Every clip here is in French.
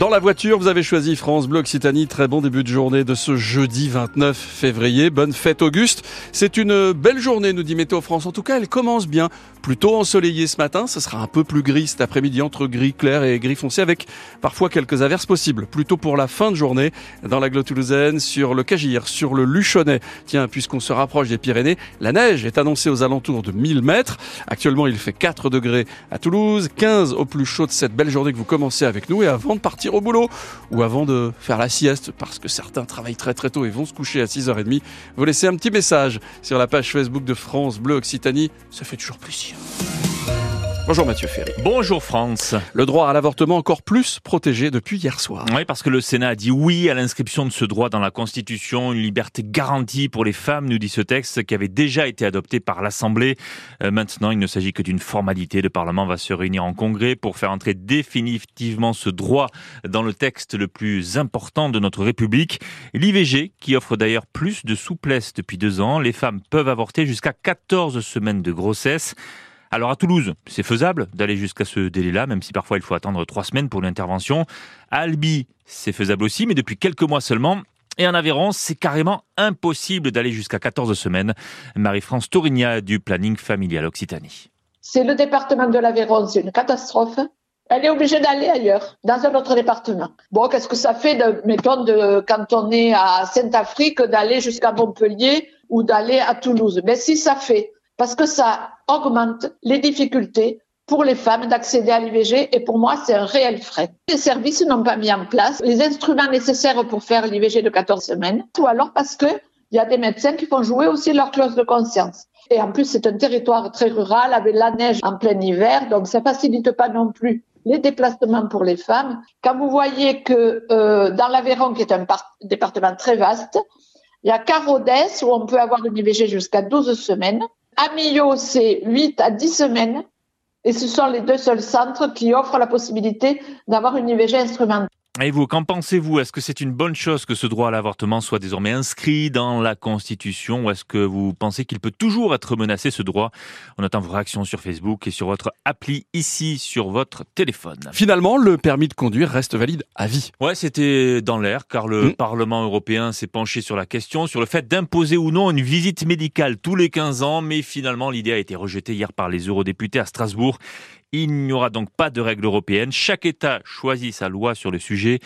Dans la voiture, vous avez choisi France Bleu Occitanie. Très bon début de journée de ce jeudi 29 février. Bonne fête Auguste. C'est une belle journée, nous dit Météo France. En tout cas, elle commence bien. Plutôt ensoleillé ce matin. Ce sera un peu plus gris cet après-midi entre gris clair et gris foncé avec parfois quelques averses possibles. Plutôt pour la fin de journée dans la toulousaine, sur le Cagir, sur le Luchonnet. Tiens, puisqu'on se rapproche des Pyrénées, la neige est annoncée aux alentours de 1000 mètres. Actuellement, il fait 4 degrés à Toulouse, 15 au plus chaud de cette belle journée que vous commencez avec nous et avant de partir au boulot ou avant de faire la sieste parce que certains travaillent très très tôt et vont se coucher à 6h30, vous laissez un petit message sur la page Facebook de France Bleu Occitanie. Ça fait toujours plaisir. Bonjour Mathieu Ferry. Bonjour France. Le droit à l'avortement encore plus protégé depuis hier soir. Oui, parce que le Sénat a dit oui à l'inscription de ce droit dans la Constitution, une liberté garantie pour les femmes, nous dit ce texte qui avait déjà été adopté par l'Assemblée. Euh, maintenant, il ne s'agit que d'une formalité. Le Parlement va se réunir en congrès pour faire entrer définitivement ce droit dans le texte le plus important de notre République. L'IVG, qui offre d'ailleurs plus de souplesse depuis deux ans, les femmes peuvent avorter jusqu'à 14 semaines de grossesse. Alors à Toulouse, c'est faisable d'aller jusqu'à ce délai-là, même si parfois il faut attendre trois semaines pour l'intervention. À Albi, c'est faisable aussi, mais depuis quelques mois seulement. Et en Aveyron, c'est carrément impossible d'aller jusqu'à 14 semaines. Marie-France Torigna du planning familial Occitanie. C'est le département de l'Aveyron, c'est une catastrophe. Elle est obligée d'aller ailleurs, dans un autre département. Bon, qu'est-ce que ça fait, de, mettons, de, quand on est à Saint-Afrique, d'aller jusqu'à Montpellier ou d'aller à Toulouse? Mais si ça fait, parce que ça augmente les difficultés pour les femmes d'accéder à l'IVG et pour moi, c'est un réel frais. Les services n'ont pas mis en place les instruments nécessaires pour faire l'IVG de 14 semaines ou alors parce que il y a des médecins qui font jouer aussi leur clause de conscience. Et en plus, c'est un territoire très rural avec la neige en plein hiver, donc ça facilite pas non plus les déplacements pour les femmes. Quand vous voyez que euh, dans l'Aveyron, qui est un département très vaste, il y a Carodès où on peut avoir une IVG jusqu'à 12 semaines. Amillo, c'est 8 à 10 semaines. Et ce sont les deux seuls centres qui offrent la possibilité d'avoir une IVG instrumentale. Et vous, qu'en pensez-vous? Est-ce que c'est une bonne chose que ce droit à l'avortement soit désormais inscrit dans la Constitution ou est-ce que vous pensez qu'il peut toujours être menacé, ce droit? On attend vos réactions sur Facebook et sur votre appli ici sur votre téléphone. Finalement, le permis de conduire reste valide à vie. Ouais, c'était dans l'air car le mmh. Parlement européen s'est penché sur la question, sur le fait d'imposer ou non une visite médicale tous les 15 ans, mais finalement l'idée a été rejetée hier par les eurodéputés à Strasbourg il n'y aura donc pas de règles européennes. Chaque État choisit sa loi sur le sujet.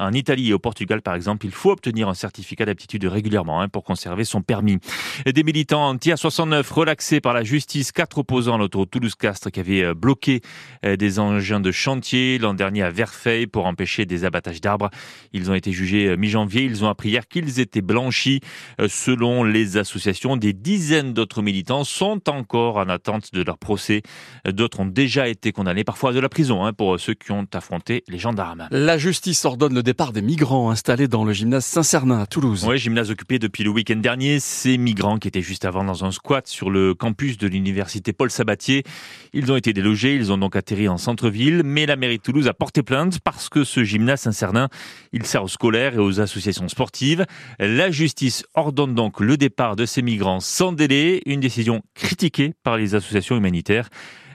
En Italie et au Portugal, par exemple, il faut obtenir un certificat d'aptitude régulièrement hein, pour conserver son permis. Des militants anti-A69 relaxés par la justice, quatre opposants à l'autoroute Toulouse-Castres qui avaient euh, bloqué euh, des engins de chantier l'an dernier à Verfeil pour empêcher des abattages d'arbres. Ils ont été jugés euh, mi-janvier. Ils ont appris hier qu'ils étaient blanchis. Selon les associations, des dizaines d'autres militants sont encore en attente de leur procès. D'autres ont déjà été condamnés, parfois à de la prison, hein, pour ceux qui ont affronté les gendarmes. La justice ordonne le départ des migrants installés dans le gymnase Saint-Cernin à Toulouse. Oui, gymnase occupé depuis le week-end dernier. Ces migrants qui étaient juste avant dans un squat sur le campus de l'université Paul Sabatier. Ils ont été délogés, ils ont donc atterri en centre-ville, mais la mairie de Toulouse a porté plainte parce que ce gymnase Saint-Cernin, il sert aux scolaires et aux associations sportives. La justice ordonne donc le départ de ces migrants sans délai, une décision critiquée par les associations humanitaires.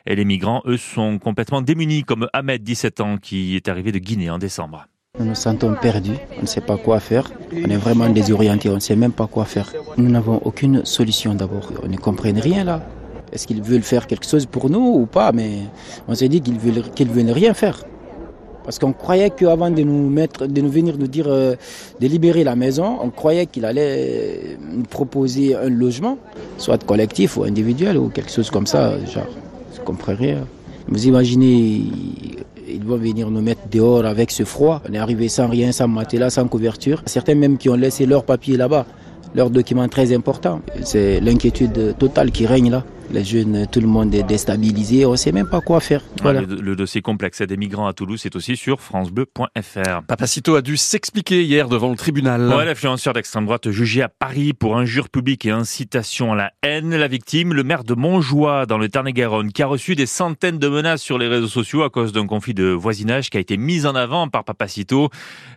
Et les migrants, eux, sont complètement démunis, comme Ahmed, 17 ans, qui est arrivé de Guinée en décembre. Nous nous sentons perdus, on ne sait pas quoi faire, on est vraiment désorientés, on ne sait même pas quoi faire. Nous n'avons aucune solution d'abord, on ne comprend rien là. Est-ce qu'ils veulent faire quelque chose pour nous ou pas? Mais on s'est dit qu'ils veulent, qu'ils veulent rien faire. Parce qu'on croyait qu'avant de nous mettre, de nous venir nous dire euh, de libérer la maison, on croyait qu'il allait nous proposer un logement, soit collectif ou individuel ou quelque chose comme ça. Genre, je comprends rien. Vous imaginez ils vont venir nous mettre dehors avec ce froid. On est arrivé sans rien, sans matelas, sans couverture. Certains même qui ont laissé leurs papiers là-bas, leurs documents très importants. C'est l'inquiétude totale qui règne là les jeunes, tout le monde est déstabilisé, on ne sait même pas quoi faire. Voilà. le, dossier complexe des migrants à Toulouse, c'est aussi sur francebleu.fr. Papacito a dû s'expliquer hier devant le tribunal. Ouais, l'influenceur d'extrême droite jugé à Paris pour injure publique et incitation à la haine. La victime, le maire de Montjoie dans le Tarn-et-Garonne, qui a reçu des centaines de menaces sur les réseaux sociaux à cause d'un conflit de voisinage qui a été mis en avant par Papacito.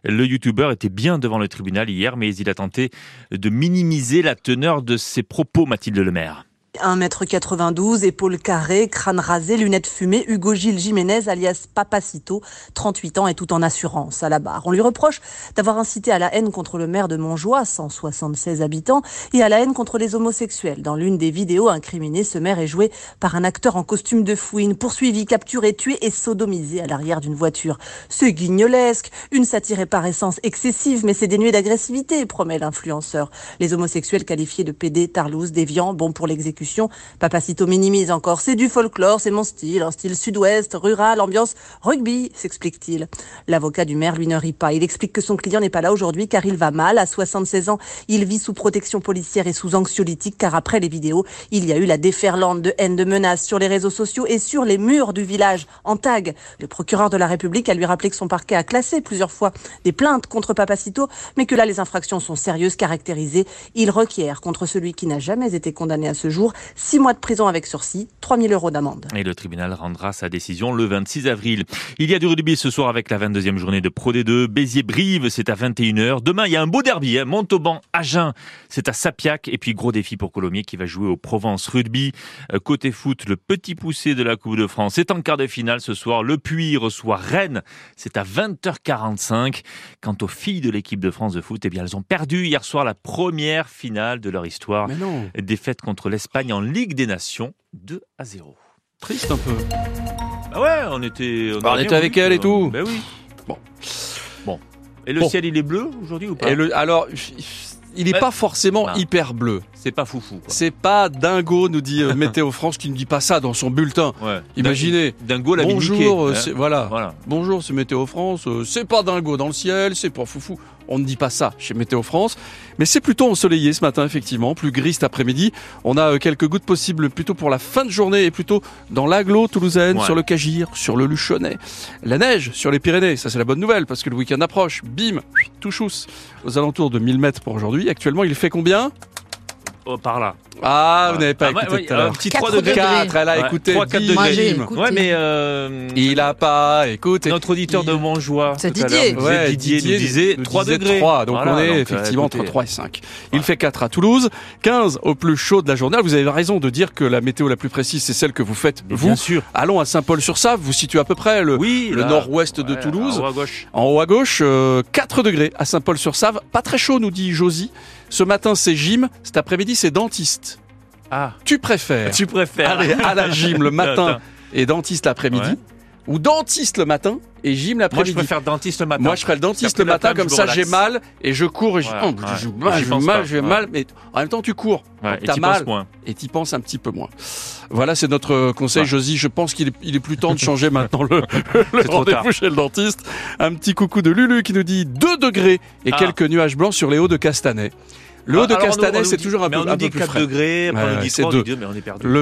Le youtubeur était bien devant le tribunal hier, mais il a tenté de minimiser la teneur de ses propos, Mathilde Lemaire. 1m92, épaules carrées, crâne rasé, lunettes fumées, Hugo Gilles Jiménez, alias Papacito, 38 ans et tout en assurance à la barre. On lui reproche d'avoir incité à la haine contre le maire de Montjoie, 176 habitants, et à la haine contre les homosexuels. Dans l'une des vidéos incriminées, ce maire est joué par un acteur en costume de fouine, poursuivi, capturé, tué et sodomisé à l'arrière d'une voiture. C'est guignolesque, une satire est par essence excessive, mais c'est dénué d'agressivité, promet l'influenceur. Les homosexuels qualifiés de PD, tarlouse, déviants, bon pour l'exécution Papacito minimise encore. C'est du folklore, c'est mon style, un style sud-ouest, rural, ambiance rugby, s'explique-t-il. L'avocat du maire, lui, ne rit pas. Il explique que son client n'est pas là aujourd'hui car il va mal. À 76 ans, il vit sous protection policière et sous anxiolytique car après les vidéos, il y a eu la déferlante de haine, de menaces sur les réseaux sociaux et sur les murs du village en tag. Le procureur de la République a lui rappelé que son parquet a classé plusieurs fois des plaintes contre Papacito, mais que là, les infractions sont sérieuses, caractérisées. Il requiert contre celui qui n'a jamais été condamné à ce jour 6 mois de prison avec sursis, 3000 euros d'amende. Et le tribunal rendra sa décision le 26 avril. Il y a du rugby ce soir avec la 22e journée de Pro D2. Béziers-Brive, c'est à 21h. Demain, il y a un beau derby. Hein. Montauban, Agen, c'est à Sapiac. Et puis, gros défi pour Colomiers qui va jouer au Provence Rugby. Euh, côté foot, le petit poussé de la Coupe de France est en quart de finale ce soir. Le Puy reçoit Rennes. C'est à 20h45. Quant aux filles de l'équipe de France de foot, eh bien, elles ont perdu hier soir la première finale de leur histoire. Mais non. Défaite contre l'Espagne en Ligue des Nations 2 à 0. Triste un peu. Bah ouais, on était. On, bah, était avec elle et tout. Bah oui. Bon. Bon. Et le ciel, il est bleu aujourd'hui ou pas? Et le, Alors, il n'est pas forcément hyper bleu. C'est pas foufou. C'est pas dingo, nous dit euh, Météo France, qui ne dit pas ça dans son bulletin. Ouais. Imaginez. Dingo la Bonjour, euh, hein. voilà. voilà. Bonjour, c'est Météo France. Euh, c'est pas dingo dans le ciel, c'est pas foufou. On ne dit pas ça chez Météo France. Mais c'est plutôt ensoleillé ce matin, effectivement. Plus gris cet après-midi. On a quelques gouttes possibles plutôt pour la fin de journée et plutôt dans l'aglo toulousaine, sur le Cagir, sur le Luchonnet. La neige sur les Pyrénées, ça c'est la bonne nouvelle parce que le week-end approche. Bim, tout chousse. Aux alentours de 1000 mètres pour aujourd'hui. Actuellement, il fait combien? Oh, par là. Ah, vous n'avez pas ah, écouté tout à l'heure. Un petit 3 degrés. 4, elle a écouté. 3, 4 degrés. Ouais, mais euh, il a pas écouté. Notre auditeur de Montjoie. C'est Didier. Ouais, Didier, Didier nous disait 3 degrés. 3, donc voilà, on est donc, effectivement entre 3 et 5. Il fait 4 à Toulouse, 15 au plus chaud de la journée. Vous avez raison de dire que la météo la plus précise, c'est celle que vous faites mais vous. Bien sûr. Allons à Saint-Paul-sur-Save, vous situez à peu près le, oui, le nord-ouest de ouais, Toulouse. En haut à gauche. En haut à gauche, euh, 4 degrés à Saint-Paul-sur-Save. Pas très chaud, nous dit Josie. Ce matin, c'est gym. Cet après-midi, c'est dentiste. Ah. Tu préfères Tu préfères aller à la gym le matin et dentiste l'après-midi Ouais. Ou dentiste le matin et gym Moi, je l'après-midi préfère dentiste le matin. Moi, je ferais le dentiste le matin, comme ça, l'après-midi, j'ai je mal et je cours et je, oh, j'ai mal, j'ai mal, j'ai mal, mais en même temps, tu cours. Ouais, t'as mal moins. et t'y penses un petit peu moins. Voilà, c'est notre conseil, Ouais. Josie. Je pense qu'il est, il est plus temps de changer maintenant le, le rendez-vous chez le dentiste. Un petit coucou de Lulu qui nous dit 2 degrés et Ah. quelques nuages blancs sur les hauts de Castanet. Le haut de on Castanet, c'est toujours un peu, un peu plus 4 frais. degrés, après Ouais, on nous ouais, dit c'est 3, on deux. nous dit, mais on est perdu. Le